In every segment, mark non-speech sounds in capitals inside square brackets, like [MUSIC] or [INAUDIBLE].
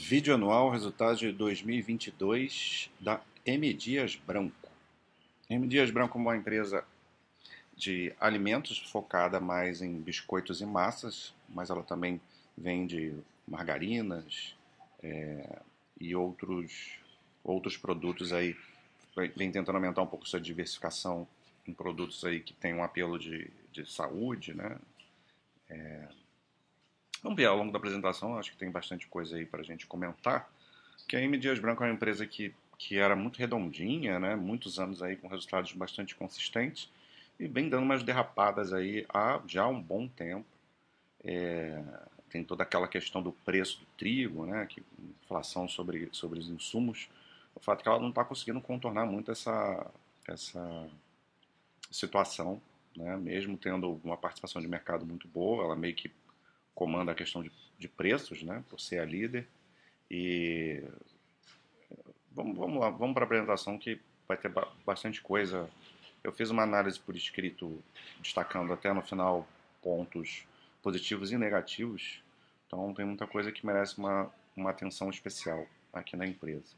Vídeo anual, resultados de 2022 da M. Dias Branco. M. Dias Branco é uma empresa de alimentos focada mais em biscoitos e massas, mas ela também vende margarinas é, e outros, outros produtos aí. Vem tentando aumentar um pouco sua diversificação em produtos aí que tem um apelo de, de saúde, né? É, Vamos ver ao longo da apresentação, acho que tem bastante coisa aí para a gente comentar. Que a M Dias Branco é uma empresa que, que era muito redondinha, né? muitos anos aí com resultados bastante consistentes e vem dando umas derrapadas aí há já um bom tempo. É, tem toda aquela questão do preço do trigo, né? que, inflação sobre, sobre os insumos. O fato é que ela não está conseguindo contornar muito essa, essa situação, né? mesmo tendo uma participação de mercado muito boa, ela meio que comanda a questão de, de preços, né, por ser a líder. E vamos, vamos lá, vamos para a apresentação que vai ter bastante coisa. Eu fiz uma análise por escrito, destacando até no final pontos positivos e negativos. Então tem muita coisa que merece uma, uma atenção especial aqui na empresa.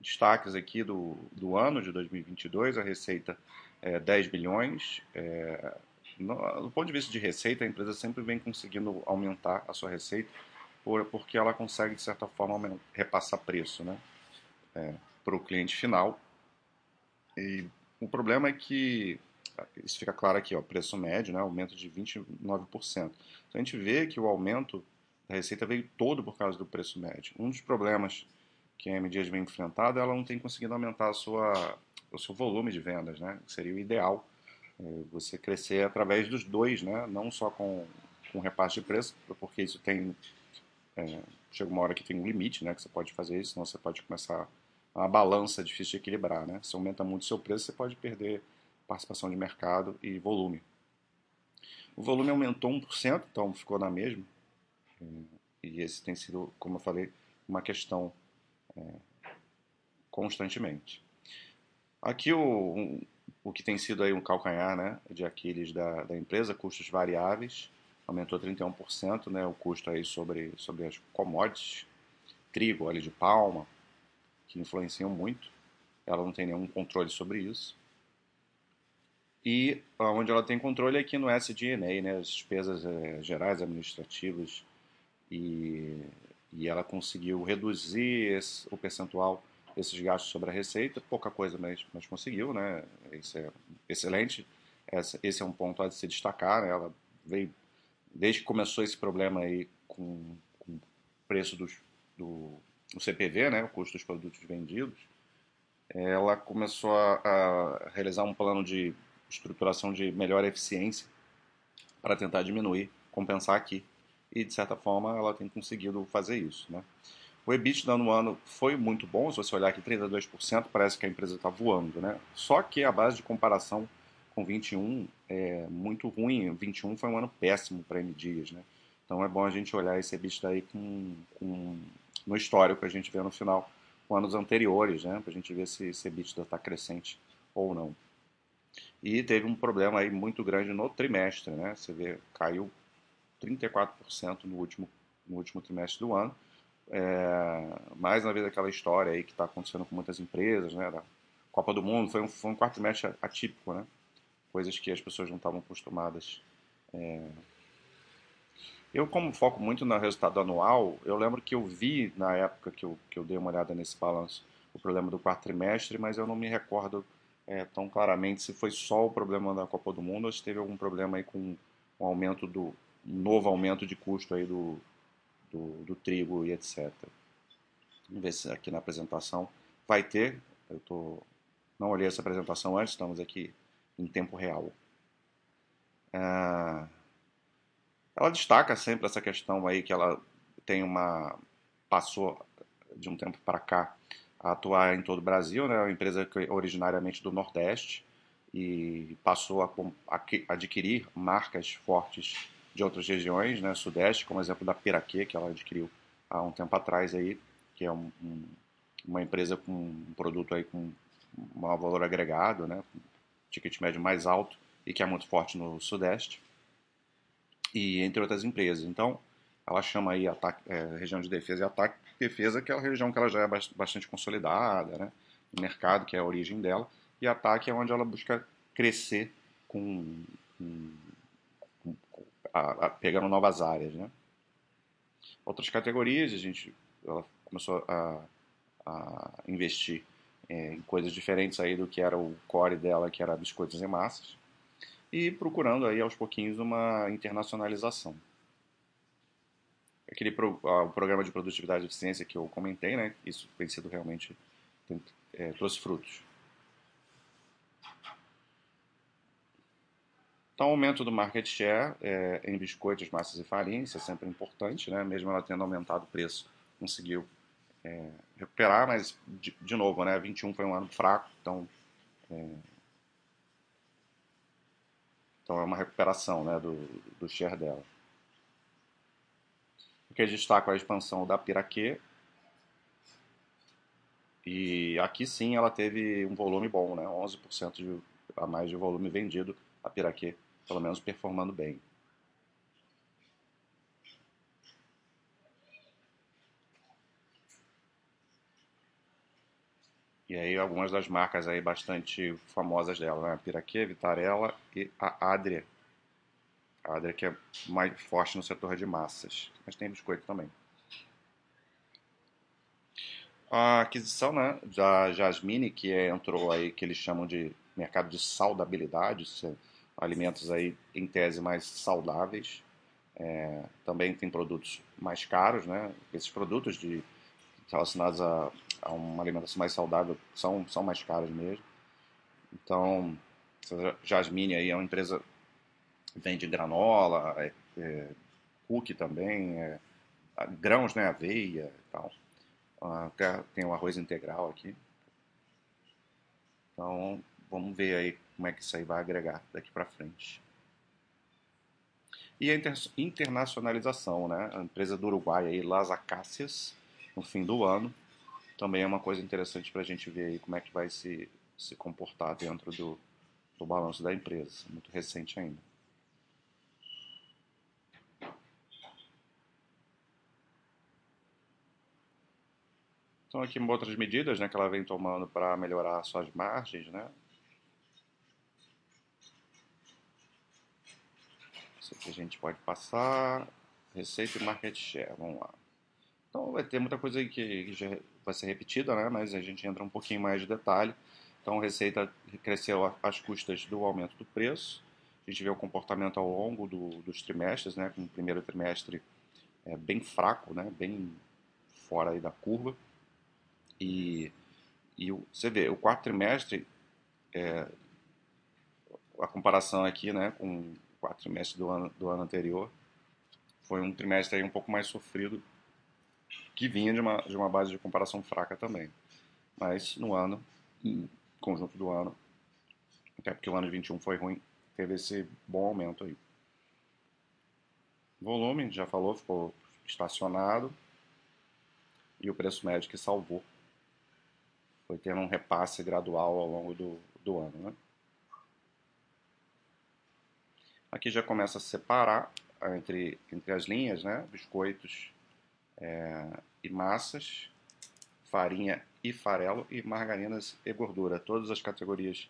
Destaques aqui do, do ano de 2022, a receita é 10 bilhões, é, do ponto de vista de receita, a empresa sempre vem conseguindo aumentar a sua receita por, porque ela consegue, de certa forma, repassar preço né, é, para o cliente final. E o problema é que, isso fica claro aqui, ó, preço médio, né, aumento de 29%. Então a gente vê que o aumento da receita veio todo por causa do preço médio. Um dos problemas que a M Dias vem enfrentando, ela não tem conseguido aumentar a sua, o seu volume de vendas, né, que seria o ideal você crescer através dos dois, né? não só com, com repasse de preço, porque isso tem. É, chega uma hora que tem um limite né, que você pode fazer isso, senão você pode começar. Uma balança difícil de equilibrar. Né? Se aumenta muito o seu preço, você pode perder participação de mercado e volume. O volume aumentou 1%, então ficou na mesma. É, e esse tem sido, como eu falei, uma questão é, constantemente. Aqui o, o que tem sido aí um calcanhar né, de Aquiles da, da empresa, custos variáveis, aumentou 31%, né, o custo aí sobre, sobre as commodities, trigo, óleo de palma, que influenciam muito. Ela não tem nenhum controle sobre isso. E onde ela tem controle é aqui no SG&A, né, as despesas é, gerais administrativas, e, e ela conseguiu reduzir esse, o percentual esses gastos sobre a receita, pouca coisa, mas, mas conseguiu, né? Isso é excelente. Essa, esse é um ponto a se destacar, né? Ela veio, desde que começou esse problema aí com, com o preço dos, do o CPV, né? O custo dos produtos vendidos, ela começou a, a realizar um plano de estruturação de melhor eficiência para tentar diminuir, compensar aqui. E, de certa forma, ela tem conseguido fazer isso, né? O EBITDA no ano foi muito bom, se você olhar aqui 32%, parece que a empresa está voando, né? Só que a base de comparação com 21 é muito ruim, 21 foi um ano péssimo para M Dias, né? Então é bom a gente olhar esse EBITDA aí com, com, no histórico que a gente vê no final, com anos anteriores, né? Para a gente ver se esse EBITDA está crescente ou não. E teve um problema aí muito grande no trimestre, né? Você vê, caiu 34% no último, no último trimestre do ano é, mais uma vez aquela história aí que está acontecendo com muitas empresas, né? Da Copa do Mundo foi um, foi um quarto trimestre atípico, né? Coisas que as pessoas não estavam acostumadas. É... Eu, como foco muito no resultado anual, eu lembro que eu vi na época que eu, que eu dei uma olhada nesse balanço o problema do quarto trimestre, mas eu não me recordo é, tão claramente se foi só o problema da Copa do Mundo ou se teve algum problema aí com um aumento do um novo aumento de custo aí do, do, do trigo e etc. Vamos ver se aqui na apresentação vai ter. Eu tô, não olhei essa apresentação antes, estamos aqui em tempo real. É, ela destaca sempre essa questão aí que ela tem uma passou de um tempo para cá a atuar em todo o Brasil, né? É uma empresa originariamente do Nordeste e passou a, a adquirir marcas fortes de outras regiões, né, sudeste, como exemplo da Piraquê, que ela adquiriu há um tempo atrás aí, que é um, um, uma empresa com um produto aí com um valor agregado, né, ticket médio mais alto e que é muito forte no sudeste, e entre outras empresas. Então, ela chama aí ataque, é, região de defesa e ataque. Defesa, que é a região que ela já é bastante consolidada, né? No mercado, que é a origem dela. E ataque é onde ela busca crescer com, com a, a, pegando novas áreas, né? Outras categorias, a gente ela começou a, a investir é, em coisas diferentes aí do que era o core dela, que era biscoitos e massas, e procurando aí aos pouquinhos uma internacionalização. Aquele pro, o programa de produtividade e eficiência que eu comentei, né? Isso tem sido realmente tem, é, trouxe frutos. Então, aumento do market share é, em biscoitos, massas e farinha, isso é sempre importante, né? mesmo ela tendo aumentado o preço, conseguiu é, recuperar, mas, de, de, novo, né? 21 foi um ano fraco, então, é, então é uma recuperação né? do, do share dela. O que destaca a expansão da Piraquê, e aqui sim ela teve um volume bom, né? 11% de, a mais de volume vendido, a Piraquê pelo menos performando bem. E aí algumas das marcas aí bastante famosas dela, né? A Piraquê, Vitarella e a Adria. A Adria que é mais forte no setor de massas, mas tem biscoito também. A aquisição né, da Jasmine, que é, entrou aí, que eles chamam de mercado de saudabilidade, alimentos aí em tese mais saudáveis. É, também tem produtos mais caros, né? Esses produtos de, relacionados a, a uma alimentação mais saudável são, são mais caros mesmo. Então, Jasmine aí é uma empresa que vende granola, é, é, cookie também, é, grãos, né? Aveia e tal. Até tem o arroz integral aqui. Então, vamos ver aí como é que isso aí vai agregar daqui para frente. E a inter internacionalização, né? A empresa do Uruguai aí, Las Acácias, no fim do ano, também é uma coisa interessante para a gente ver aí como é que vai se, se comportar dentro do, do balanço da empresa. Muito recente ainda. Então aqui outras medidas né, que ela vem tomando para melhorar suas margens, né? Isso aqui a gente pode passar. Receita e market share. Vamos lá. Então vai ter muita coisa aí que já vai ser repetida, né? Mas a gente entra um pouquinho mais de detalhe. Então receita cresceu às custas do aumento do preço. A gente vê o comportamento ao longo do, dos trimestres, né? Com o primeiro trimestre é, bem fraco, né? Bem fora aí da curva. E, e você vê, o quarto trimestre, é, a comparação aqui, né? Com quatro trimestres do ano, do ano anterior. Foi um trimestre aí um pouco mais sofrido, que vinha de uma, de uma base de comparação fraca também. Mas no ano, no conjunto do ano, até porque o ano de 21 foi ruim, teve esse bom aumento aí. Volume, já falou, ficou estacionado. E o preço médio que salvou. Foi tendo um repasse gradual ao longo do, do ano, né? Aqui já começa a separar entre, entre as linhas, né? Biscoitos é, e massas, farinha e farelo e margarinas e gordura. Todas as categorias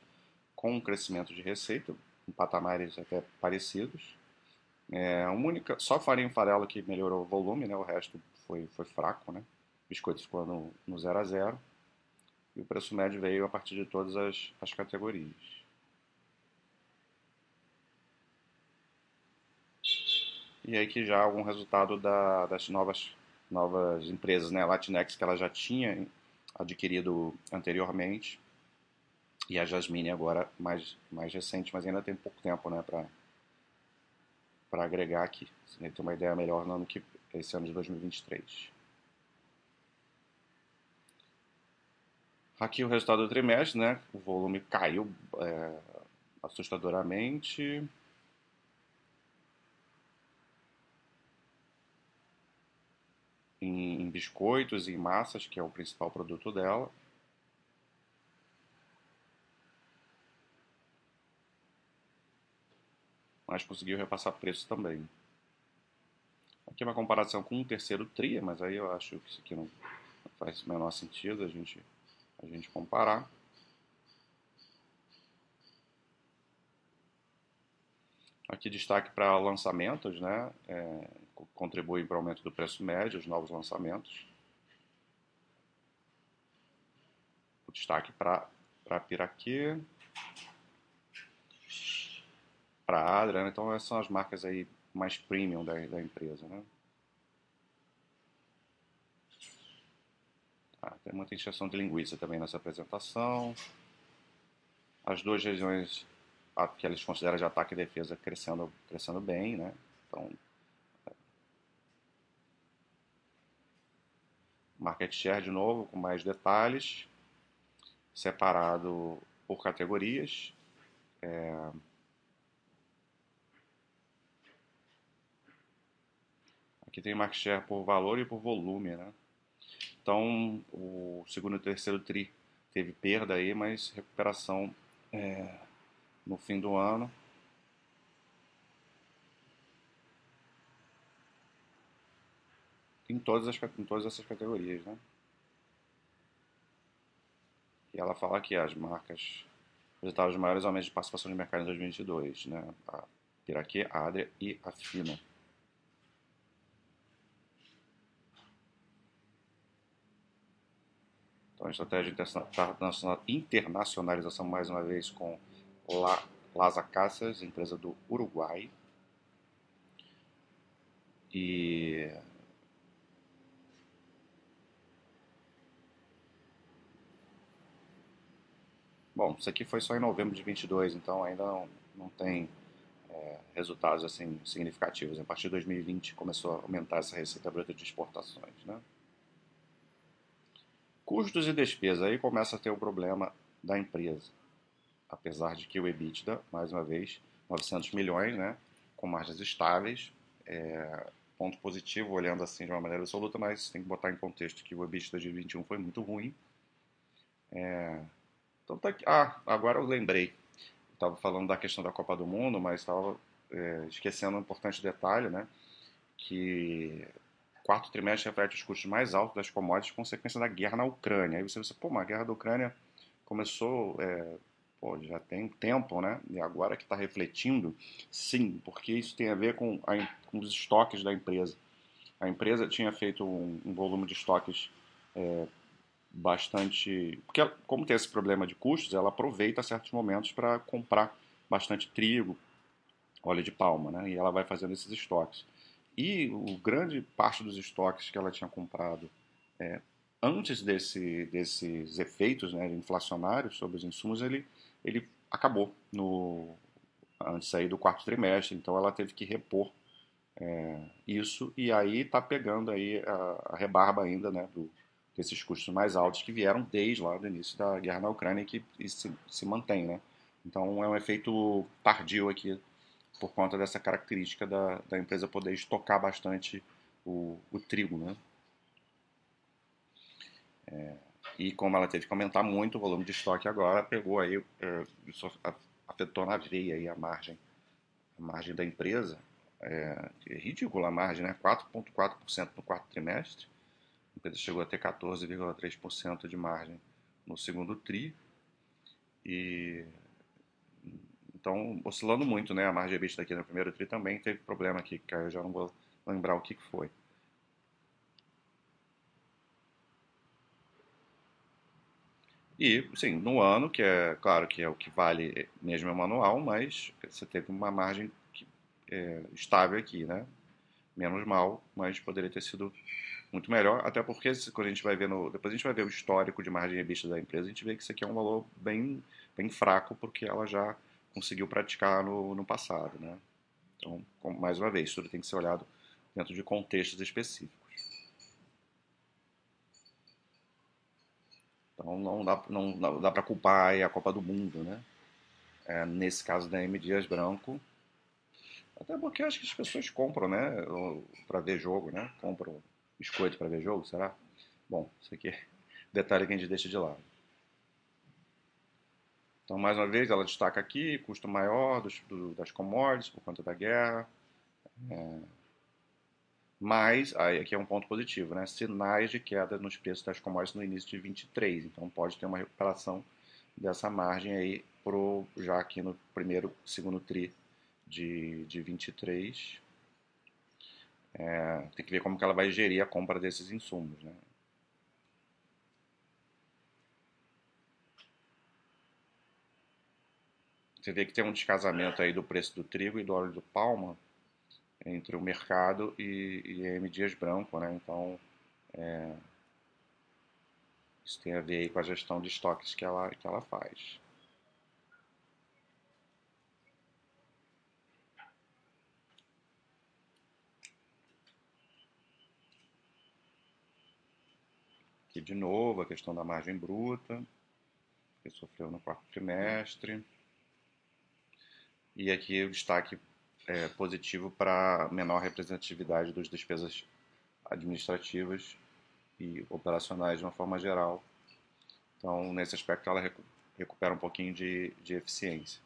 com crescimento de receita, em patamares até parecidos. É, a única, só farinha e farelo que melhorou o volume, né? O resto foi, foi fraco, né? Biscoitos ficou no 0 a 0 e o preço médio veio a partir de todas as, as categorias. E aí que já algum resultado da, das novas, novas empresas, né? Latinex que ela já tinha adquirido anteriormente e a Jasmine agora mais, mais recente, mas ainda tem pouco tempo, né, para para agregar aqui. Ter uma ideia melhor no ano que esse ano de 2023. Aqui o resultado do trimestre, né? O volume caiu é, assustadoramente. Em, em biscoitos e massas, que é o principal produto dela. Mas conseguiu repassar preço também. Aqui é uma comparação com um terceiro TRI, mas aí eu acho que isso aqui não faz o menor sentido a gente, a gente comparar. Aqui destaque para lançamentos, né? É, contribuem para o aumento do preço médio, os novos lançamentos. O destaque para Piraquê, para Adria, né? então essas são as marcas aí mais premium da, da empresa, né? Ah, tem muita injeção de linguiça também nessa apresentação. As duas regiões que eles consideram de ataque e defesa crescendo, crescendo bem, né? Então, market share de novo com mais detalhes, separado por categorias. É... Aqui tem market share por valor e por volume, né? Então, o segundo e terceiro tri teve perda aí, mas recuperação é, no fim do ano. Em todas, as, em todas essas categorias, né? E ela fala que as marcas apresentaram os maiores aumentos de participação de mercado em 2022, né? A Piraquê, a Adria e a Fina. Então, a estratégia de internacionalização, mais uma vez, com La, Las Acacias, empresa do Uruguai. E Bom, isso aqui foi só em novembro de 22, então ainda não, não tem é, resultados assim significativos. A partir de 2020 começou a aumentar essa receita bruta de exportações, né? Custos e despesas, aí começa a ter o problema da empresa. Apesar de que o EBITDA, mais uma vez, 900 milhões, né, com margens estáveis, é, ponto positivo olhando assim de uma maneira absoluta, mas tem que botar em contexto que o EBITDA de 2021 foi muito ruim. É, então tá aqui. Ah, agora eu lembrei. Estava falando da questão da Copa do Mundo, mas estava é, esquecendo um importante detalhe, né? Que quarto trimestre reflete os custos mais altos das commodities, consequência da guerra na Ucrânia. Aí você pensa, pô, mas a guerra da Ucrânia começou, é, pô, já tem tempo, né? E agora que está refletindo, sim, porque isso tem a ver com, a, com, os estoques da empresa. A empresa tinha feito um, um volume de estoques é, bastante. Porque, como tem esse problema de custos, ela aproveita certos momentos para comprar bastante trigo, óleo de palma, né? E ela vai fazendo esses estoques. E o grande parte dos estoques que ela tinha comprado é, antes desse, desses efeitos né, inflacionários sobre os insumos, ele, ele acabou no, antes aí do quarto trimestre. Então ela teve que repor é, isso e aí está pegando aí a, a, rebarba ainda né, do, desses custos mais altos que vieram desde lá do início da guerra na Ucrânia e que e se, se mantém. Né? Então é um efeito tardio aqui por conta dessa característica da, da empresa poder estocar bastante o, o trigo, né? É, e como ela teve que aumentar muito o volume de estoque agora, pegou aí, é, afetou na veia aí a margem, a margem da empresa. É, é ridícula a margem, né? 4,4% no quarto trimestre. Empresa chegou a ter 14,3% de margem no segundo TRI. E então, oscilando muito, né? A margem EBITDA aqui no primeiro TRI também teve problema aqui, que eu já não vou lembrar o que, que foi. E, sim, no ano, que é claro que é o que vale mesmo é manual, mas você teve uma margem que, é, estável aqui, né? Menos mal, mas poderia ter sido muito melhor, até porque quando a gente vai ver no, depois a gente vai ver o histórico de margem EBITDA da empresa, a gente vê que isso aqui é um valor bem, bem fraco, porque ela já conseguiu praticar no, no passado. Né? Então, mais uma vez, tudo tem que ser olhado dentro de contextos específicos. Então não dá, não, não dá para culpar a Copa do Mundo, né? É, nesse caso da M. Dias Branco. Até porque acho que as pessoas compram, né? Para ver jogo, né? Compram biscoito para ver jogo, será? Bom, isso aqui é [LAUGHS] detalhe que a gente deixa de lado. Então, mais uma vez, ela destaca aqui custo maior dos, do, das commodities por conta da guerra. É, Mas, aí aqui é um ponto positivo, né? Sinais de queda nos preços das commodities no início de 23. Então pode ter uma recuperação dessa margem aí pro, já aqui no primeiro, segundo tri de, de 23. É, tem que ver como que ela vai gerir a compra desses insumos, né? Você vê que tem um descasamento aí do preço do trigo e do óleo do palma entre o mercado e, e M. Dias Branco, né? Então, é, isso tem a ver com a gestão de estoques que ela, que ela faz. Aqui de novo a questão da margem bruta, que sofreu no quarto trimestre. E aqui o destaque é, positivo para menor representatividade das despesas administrativas e operacionais de uma forma geral. Então, nesse aspecto, ela recupera um pouquinho de, de eficiência.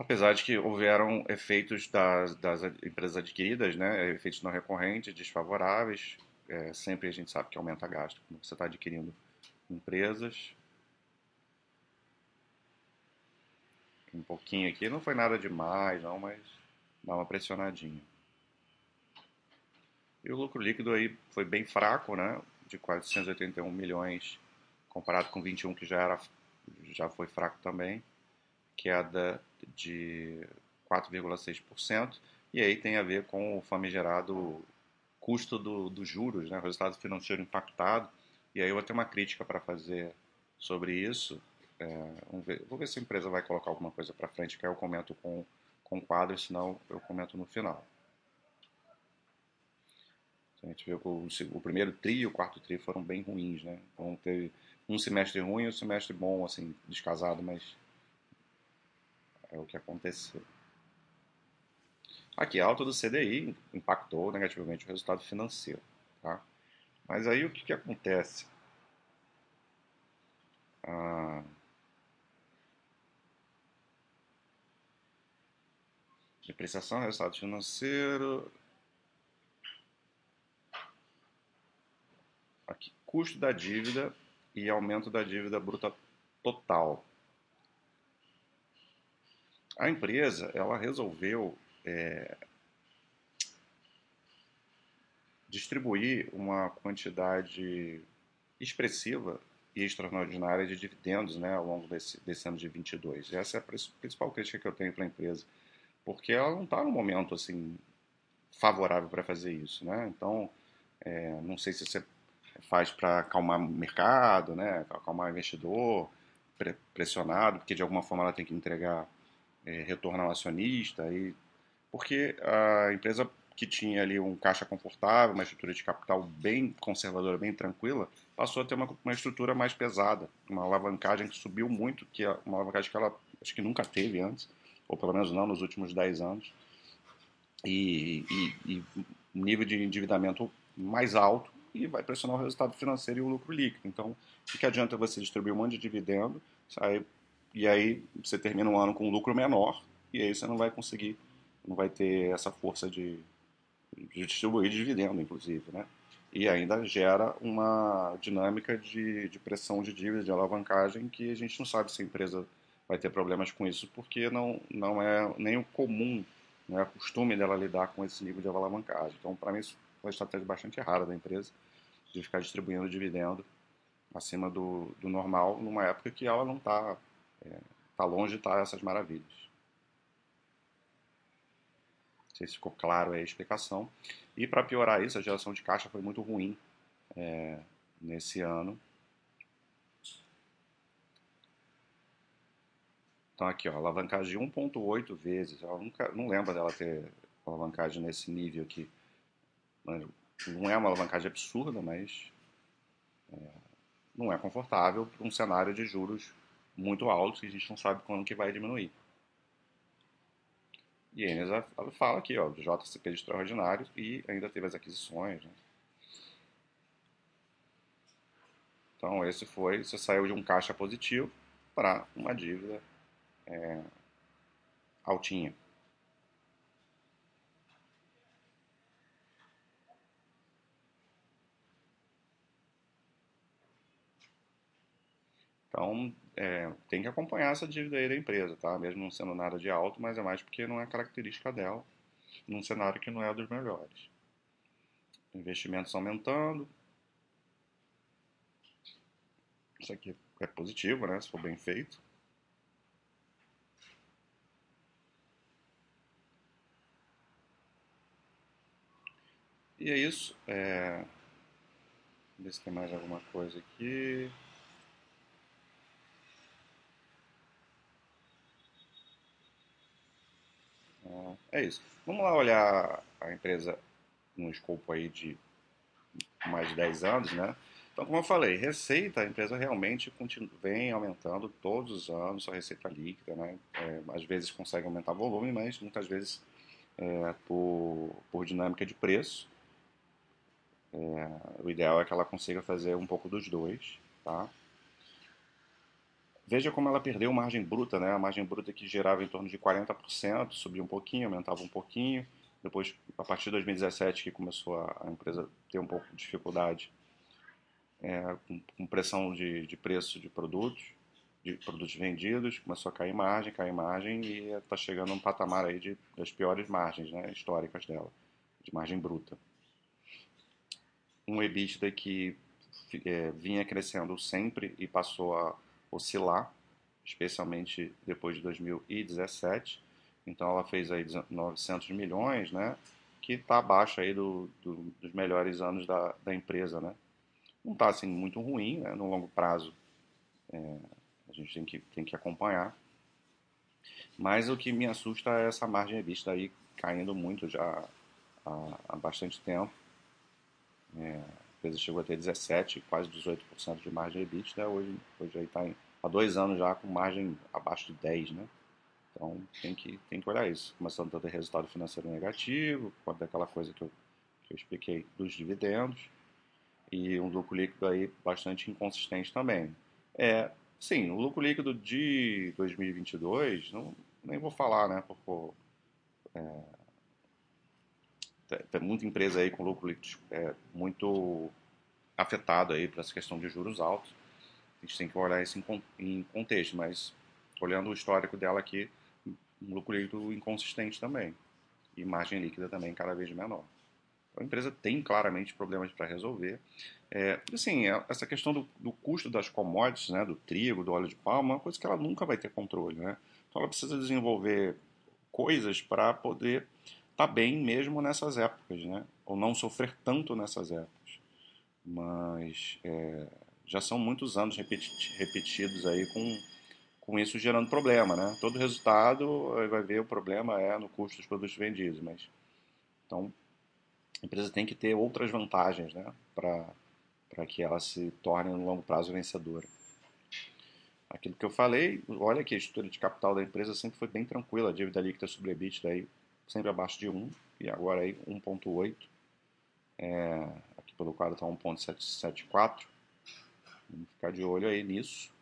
Apesar de que houveram efeitos das, das empresas adquiridas, né, efeitos não recorrentes, desfavoráveis, é, sempre a gente sabe que aumenta gasto quando você está adquirindo empresas. Um pouquinho aqui, não foi nada demais, não, mas dá uma pressionadinha. E o lucro líquido aí foi bem fraco, né? De 481 milhões, comparado com 21 que já era já foi fraco também, queda de 4,6%, e aí tem a ver com o famigerado custo dos do juros, né? O resultado financeiro impactado e aí eu vou ter uma crítica para fazer sobre isso. É, ver, vou ver se a empresa vai colocar alguma coisa para frente, que aí eu comento com, com quadro, senão eu comento no final. A gente viu que o, o, primeiro tri e o quarto tri foram bem ruins, né? Então teve um semestre ruim e um semestre bom, assim, descasado, mas é o que aconteceu. Aqui, a alta do CDI impactou negativamente o resultado financeiro, tá? Mas aí o que, que acontece? Ah, depreciação, resultado financeiro. Aqui, custo da dívida e aumento da dívida bruta total. A empresa ela resolveu é, distribuir uma quantidade expressiva e extraordinária de dividendos né, ao longo desse, desse ano de 22. Essa é a principal crítica que eu tenho para a empresa, porque ela não está no momento assim favorável para fazer isso. Né? Então, é, não sei se você faz para acalmar o mercado, né, acalmar o investidor, pressionado, porque de alguma forma ela tem que entregar retorno ao acionista, e, porque a empresa que tinha ali um caixa confortável, uma estrutura de capital bem conservadora, bem tranquila, passou a ter uma, uma estrutura mais pesada, uma alavancagem que subiu muito, que é uma alavancagem que ela acho que nunca teve antes, ou pelo menos não nos últimos 10 anos, e, e, e um nível de endividamento mais alto e vai pressionar o resultado financeiro e o lucro líquido. Então, o que adianta você distribuir um monte de dividendo sai, e aí você termina um ano com um lucro menor e aí você não vai conseguir, não vai ter essa força de, de distribuir dividendo, inclusive, né? E ainda gera uma dinâmica de, de pressão de dívida, de alavancagem, que a gente não sabe se a empresa vai ter problemas com isso, porque não, não é nem o comum, não é o costume dela lidar com esse nível de alavancagem. Então, para mim, isso é uma estratégia bastante errada da empresa, de ficar distribuindo dividendo acima do, do normal, numa época que ela não está é, tá longe de estar tá essas maravilhas sei se ficou claro a explicação. E para piorar isso, a geração de caixa foi muito ruim é, nesse ano. Então aqui, ó, alavancagem de 1.8 vezes. Eu nunca, não lembro dela ter alavancagem nesse nível aqui. Não é uma alavancagem absurda, mas é, não é confortável para um cenário de juros muito altos que a gente não sabe quando que vai diminuir. E Enes fala aqui, ó, do JCP extraordinário e ainda teve as aquisições. Né? Então, esse foi, você saiu de um caixa positivo para uma dívida é, altinha. Então, é, tem que acompanhar essa dívida aí da empresa, tá? Mesmo não sendo nada de alto, mas é mais porque não é característica dela, num cenário que não é dos melhores. Investimentos aumentando. Isso aqui é positivo, né? Se for bem feito. E é isso. É... Ver se tem mais alguma coisa aqui. É isso. Vamos lá olhar a empresa no escopo aí de mais de 10 anos, né? Então, como eu falei, receita, a empresa realmente continua, vem aumentando todos os anos, sua receita líquida, né? É, às vezes consegue aumentar volume, mas muitas vezes é, por, por dinâmica de preço. É, o ideal é que ela consiga fazer um pouco dos dois, tá? Veja como ela perdeu margem bruta, né? A margem bruta que gerava em torno de 40%, subiu um pouquinho, aumentava um pouquinho. Depois, a partir de 2017, que começou a, a empresa ter um pouco de dificuldade é, com, com, pressão de, de preço de produtos, de produtos vendidos, começou a cair margem, cair margem e está chegando a um patamar aí de, das piores margens né, históricas dela, de margem bruta. Um EBITDA que é, vinha crescendo sempre e passou a oscilar, especialmente depois de 2017. Então ela fez aí 900 milhões, né? Que está abaixo aí do, do, dos melhores anos da, da empresa, né? Não está assim muito ruim, né? No longo prazo é, a gente tem que, tem que acompanhar. Mas o que me assusta é essa margem vista aí caindo muito já há, há bastante tempo. É, empresa chegou a ter 17, quase 18% de margem EBITDA, hoje, hoje aí está há dois anos já com margem abaixo de 10, né? Então tem que, tem que olhar isso. Começando a ter resultado financeiro negativo, pode ter aquela coisa que eu, que eu expliquei dos dividendos, e um lucro líquido aí bastante inconsistente também. É, sim, o lucro líquido de 2022, não, nem vou falar, né? Porque é, tem muita empresa aí com lucro é, muito afetado aí por essa questão de juros altos. A gente tem que olhar isso em contexto, mas olhando o histórico dela aqui, um lucro líquido inconsistente também. E margem líquida também cada vez menor. Então, a empresa tem claramente problemas para resolver. É, assim, é, essa questão do, do, custo das commodities, né, do trigo, do óleo de palma, é uma coisa que ela nunca vai ter controle. Né? Então ela precisa desenvolver coisas para poder estar tá bem mesmo nessas épocas, né? ou não sofrer tanto nessas épocas. Mas é, já são muitos anos repetidos aí com, com isso gerando problema, né? Todo resultado vai ver o problema é no custo dos produtos vendidos, mas então a empresa tem que ter outras vantagens, né? Para que ela se torne no longo prazo vencedora. Aquilo que eu falei, olha que a estrutura de capital da empresa sempre foi bem tranquila, a dívida líquida sobre EBITDA aí sempre abaixo de 1 e agora aí 1.8. É, aqui pelo quadro está 1.774 Vamos ficar de olho aí nisso.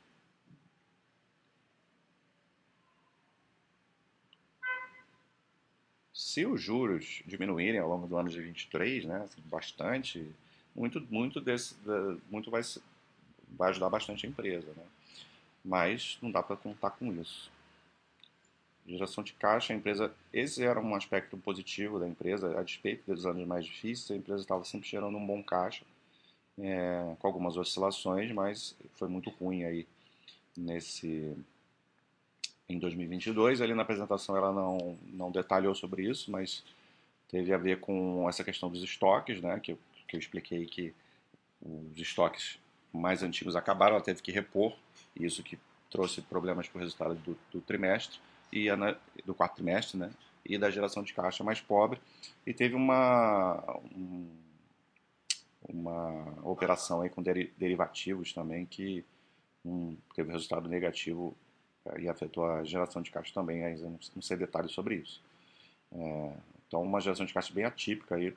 Se os juros diminuírem ao longo do ano de 23, né, assim, bastante, muito, muito, desse, muito vai, vai ajudar bastante a empresa. Né? Mas não dá para contar com isso. Geração de caixa, a empresa, esse era um aspecto positivo da empresa, a despeito dos anos mais difíceis, a empresa estava sempre gerando um bom caixa é, com algumas oscilações, mas foi muito ruim aí nesse em 2022. Ali na apresentação ela não, não detalhou sobre isso, mas teve a ver com essa questão dos estoques, né, que eu, que eu expliquei que os estoques mais antigos acabaram, ela teve que repor, isso que trouxe problemas para o resultado do, do trimestre e a, do quarto trimestre, né, e da geração de caixa mais pobre, e teve uma um, uma operação aí com derivativos também que um, teve resultado negativo é, e afetou a geração de caixa também, ainda não, não sei detalhes sobre isso. É, então, uma geração de caixa bem atípica aí.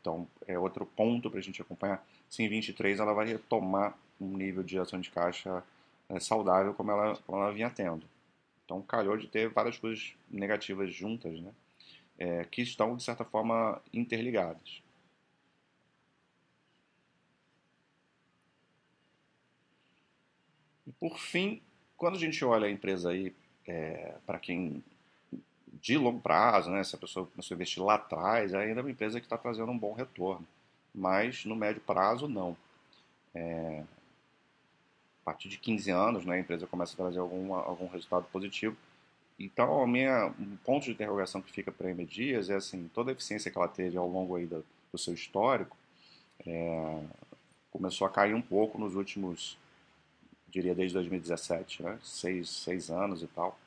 Então, é outro ponto para a gente acompanhar. Se em 23 ela vai retomar um nível de geração de caixa é, saudável como ela, como ela vinha tendo. Então, calhou de ter várias coisas negativas juntas, né? É, que estão, de certa forma, interligadas. E, por fim, quando a gente olha a empresa aí, é, para quem de longo prazo, né, se a pessoa começou a investir lá atrás, ainda é uma empresa que está trazendo um bom retorno. Mas no médio prazo, não. É, partir de 15 anos, né, a empresa começa a trazer algum, algum resultado positivo. Então, um ponto de interrogação que fica para a Dias é assim, toda a eficiência que ela teve ao longo aí do, do seu histórico é, começou a cair um pouco nos últimos, diria desde 2017, né, seis, seis anos e tal.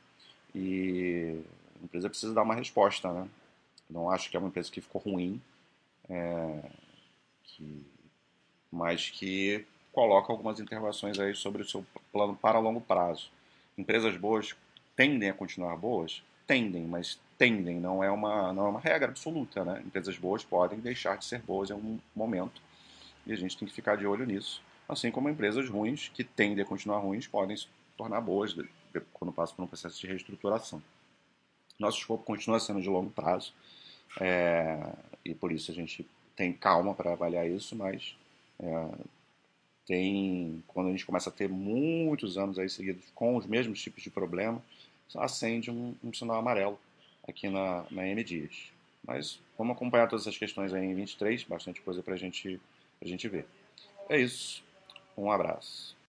E a empresa precisa dar uma resposta, né? Não acho que é uma empresa que ficou ruim, é, que, mas que coloca algumas interrogações aí sobre o seu plano para longo prazo. Empresas boas tendem a continuar boas? Tendem, mas tendem, não é uma, não é uma regra absoluta. Né? Empresas boas podem deixar de ser boas em algum momento e a gente tem que ficar de olho nisso. Assim como empresas ruins, que tendem a continuar ruins, podem se tornar boas quando passam por um processo de reestruturação. Nosso escopo continua sendo de longo prazo é, e por isso a gente tem calma para avaliar isso, mas é, tem quando a gente começa a ter muitos anos aí seguidos com os mesmos tipos de problema, acende um, um sinal amarelo aqui na, na M. Mas vamos acompanhar todas essas questões aí em 23, bastante coisa para gente, a gente ver. É isso. Um abraço.